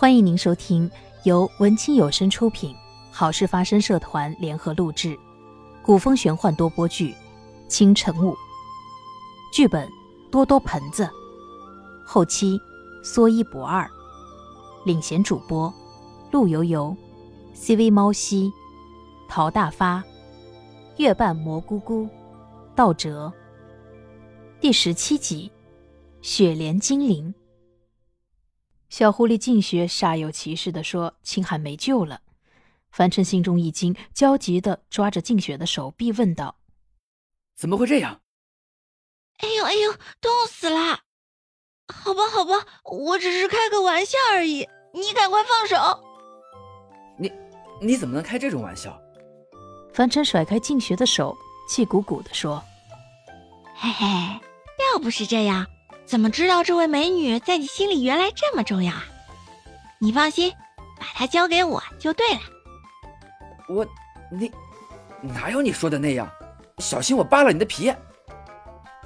欢迎您收听由文清有声出品、好事发生社团联合录制、古风玄幻多播剧《清晨雾》，剧本多多盆子，后期说一不二，领衔主播陆游游、CV 猫西、陶大发、月半蘑菇菇、道哲。第十七集《雪莲精灵》。小狐狸静雪煞有其事地说：“青海没救了。”凡尘心中一惊，焦急地抓着静雪的手臂问道：“怎么会这样？”“哎呦哎呦，冻死了！好吧好吧，我只是开个玩笑而已，你赶快放手。”“你你怎么能开这种玩笑？”凡尘甩开静雪的手，气鼓鼓地说：“嘿嘿，要不是这样。”怎么知道这位美女在你心里原来这么重要啊？你放心，把她交给我就对了。我，你，哪有你说的那样？小心我扒了你的皮！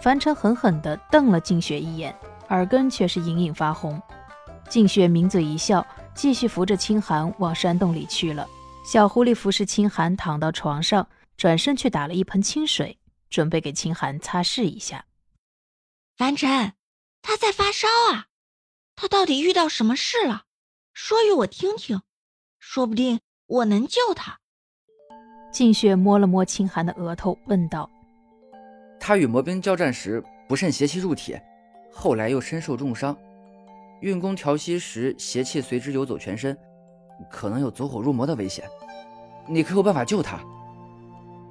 樊城狠狠地瞪了静雪一眼，耳根却是隐隐发红。静雪抿嘴一笑，继续扶着清寒往山洞里去了。小狐狸服侍清寒躺到床上，转身去打了一盆清水，准备给清寒擦拭一下。樊晨。他在发烧啊，他到底遇到什么事了？说与我听听，说不定我能救他。静雪摸了摸清寒的额头，问道：“他与魔兵交战时不慎邪气入体，后来又身受重伤，运功调息时邪气随之游走全身，可能有走火入魔的危险。你可有办法救他？”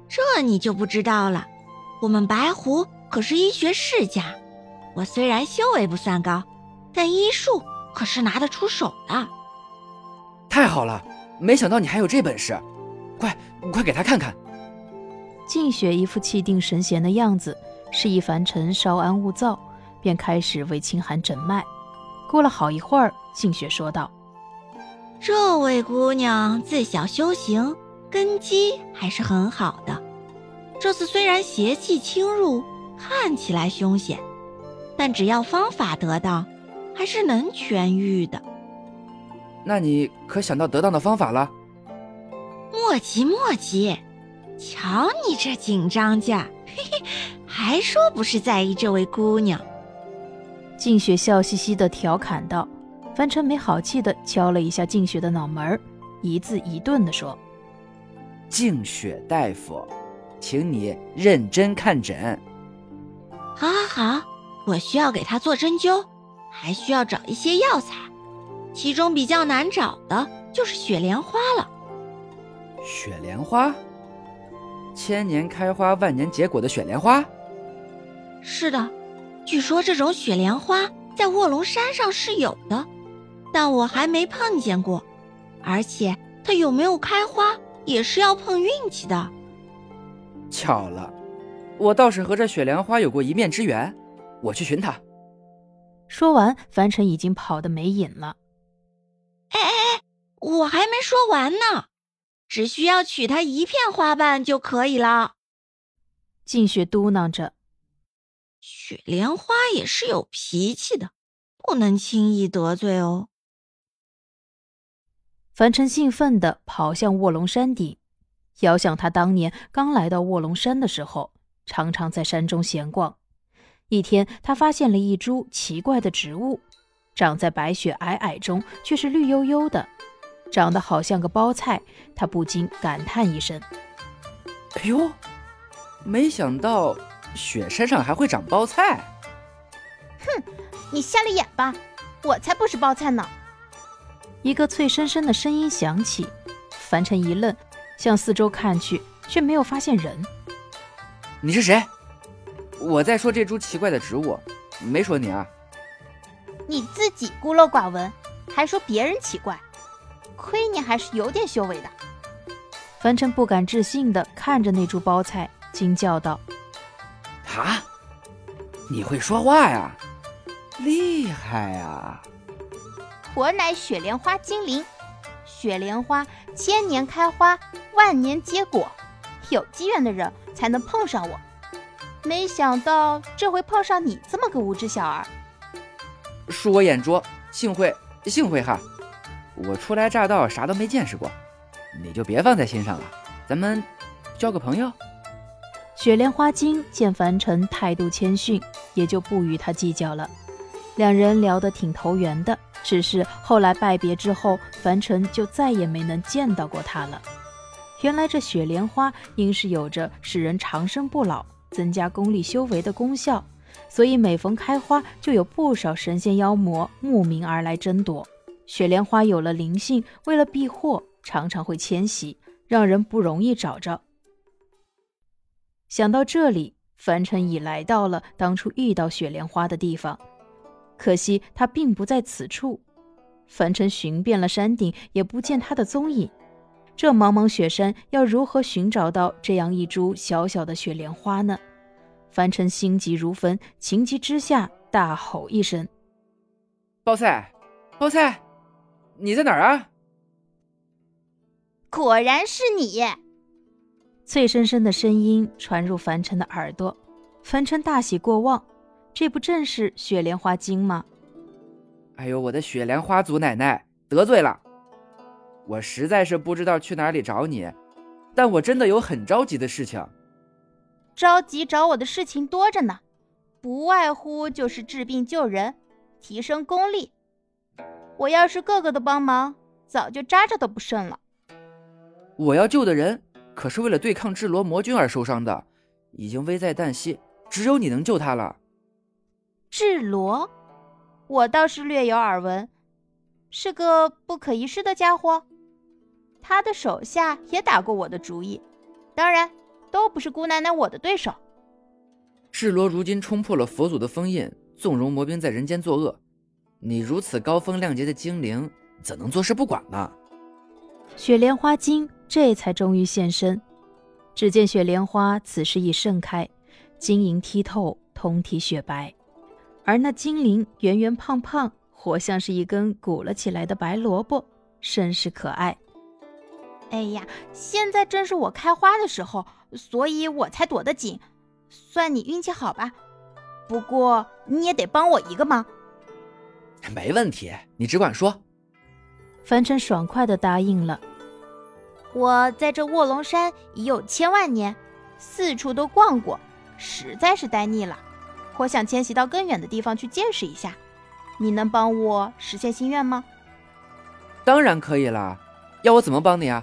这你就不知道了。我们白狐可是医学世家。我虽然修为不算高，但医术可是拿得出手的。太好了，没想到你还有这本事，快快给他看看。静雪一副气定神闲的样子，示意凡尘稍安勿躁，便开始为清寒诊脉。过了好一会儿，静雪说道：“这位姑娘自小修行，根基还是很好的。这次虽然邪气侵入，看起来凶险。”但只要方法得当，还是能痊愈的。那你可想到得当的方法了？莫急莫急，瞧你这紧张劲儿，嘿嘿，还说不是在意这位姑娘。静雪笑嘻嘻的调侃道。樊晨没好气的敲了一下静雪的脑门儿，一字一顿的说：“静雪大夫，请你认真看诊。”好，好，好。我需要给他做针灸，还需要找一些药材，其中比较难找的就是雪莲花了。雪莲花，千年开花、万年结果的雪莲花。是的，据说这种雪莲花在卧龙山上是有的，但我还没碰见过。而且它有没有开花也是要碰运气的。巧了，我倒是和这雪莲花有过一面之缘。我去寻他。说完，樊晨已经跑得没影了。哎哎哎，我还没说完呢，只需要取他一片花瓣就可以了。静雪嘟囔着：“雪莲花也是有脾气的，不能轻易得罪哦。”樊晨兴奋地跑向卧龙山顶，遥想他当年刚来到卧龙山的时候，常常在山中闲逛。一天，他发现了一株奇怪的植物，长在白雪皑皑中，却是绿油油的，长得好像个包菜。他不禁感叹一声：“哎呦，没想到雪山上还会长包菜！”哼，你瞎了眼吧？我才不是包菜呢！一个脆生生的声音响起，凡尘一愣，向四周看去，却没有发现人。你是谁？我在说这株奇怪的植物，没说你啊。你自己孤陋寡闻，还说别人奇怪，亏你还是有点修为的。凡尘不敢置信地看着那株包菜，惊叫道：“啊，你会说话呀？厉害啊！我乃雪莲花精灵，雪莲花千年开花，万年结果，有机缘的人才能碰上我。”没想到这回碰上你这么个无知小儿，恕我眼拙，幸会幸会哈。我初来乍到，啥都没见识过，你就别放在心上了。咱们交个朋友。雪莲花精见凡尘态度谦逊，也就不与他计较了。两人聊得挺投缘的，只是后来拜别之后，凡尘就再也没能见到过他了。原来这雪莲花应是有着使人长生不老、增加功力修为的功效，所以每逢开花，就有不少神仙妖魔慕名而来争夺。雪莲花有了灵性，为了避祸，常常会迁徙，让人不容易找着。想到这里，凡尘已来到了当初遇到雪莲花的地方，可惜他并不在此处。凡尘寻遍了山顶，也不见他的踪影。这茫茫雪山，要如何寻找到这样一株小小的雪莲花呢？凡尘心急如焚，情急之下大吼一声：“包菜，包菜，你在哪儿啊？”果然是你。脆生生的声音传入凡尘的耳朵，凡尘大喜过望，这不正是雪莲花精吗？哎呦，我的雪莲花祖奶奶得罪了！我实在是不知道去哪里找你，但我真的有很着急的事情。着急找我的事情多着呢，不外乎就是治病救人，提升功力。我要是个个都帮忙，早就渣渣都不剩了。我要救的人。可是为了对抗智罗魔君而受伤的，已经危在旦夕，只有你能救他了。智罗，我倒是略有耳闻，是个不可一世的家伙。他的手下也打过我的主意，当然都不是姑奶奶我的对手。智罗如今冲破了佛祖的封印，纵容魔兵在人间作恶，你如此高风亮节的精灵，怎能坐视不管呢？雪莲花精。这才终于现身。只见雪莲花此时已盛开，晶莹剔透，通体雪白，而那精灵圆圆胖胖，活像是一根鼓了起来的白萝卜，甚是可爱。哎呀，现在正是我开花的时候，所以我才躲得紧，算你运气好吧。不过你也得帮我一个忙。没问题，你只管说。凡尘爽快地答应了。我在这卧龙山已有千万年，四处都逛过，实在是呆腻了。我想迁徙到更远的地方去见识一下。你能帮我实现心愿吗？当然可以啦。要我怎么帮你啊？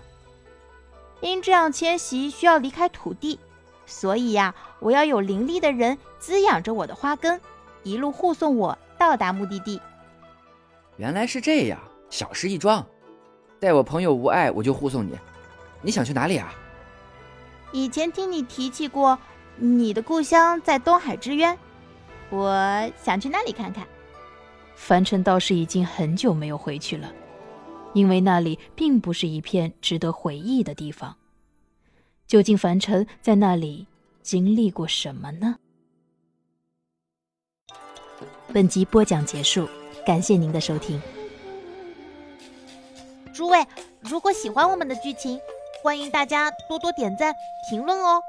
因这样迁徙需要离开土地，所以呀，我要有灵力的人滋养着我的花根，一路护送我到达目的地。原来是这样，小事一桩。待我朋友无碍，我就护送你。你想去哪里啊？以前听你提起过，你的故乡在东海之渊，我想去那里看看。凡尘倒是已经很久没有回去了，因为那里并不是一片值得回忆的地方。究竟凡尘在那里经历过什么呢？本集播讲结束，感谢您的收听。诸位，如果喜欢我们的剧情，欢迎大家多多点赞、评论哦。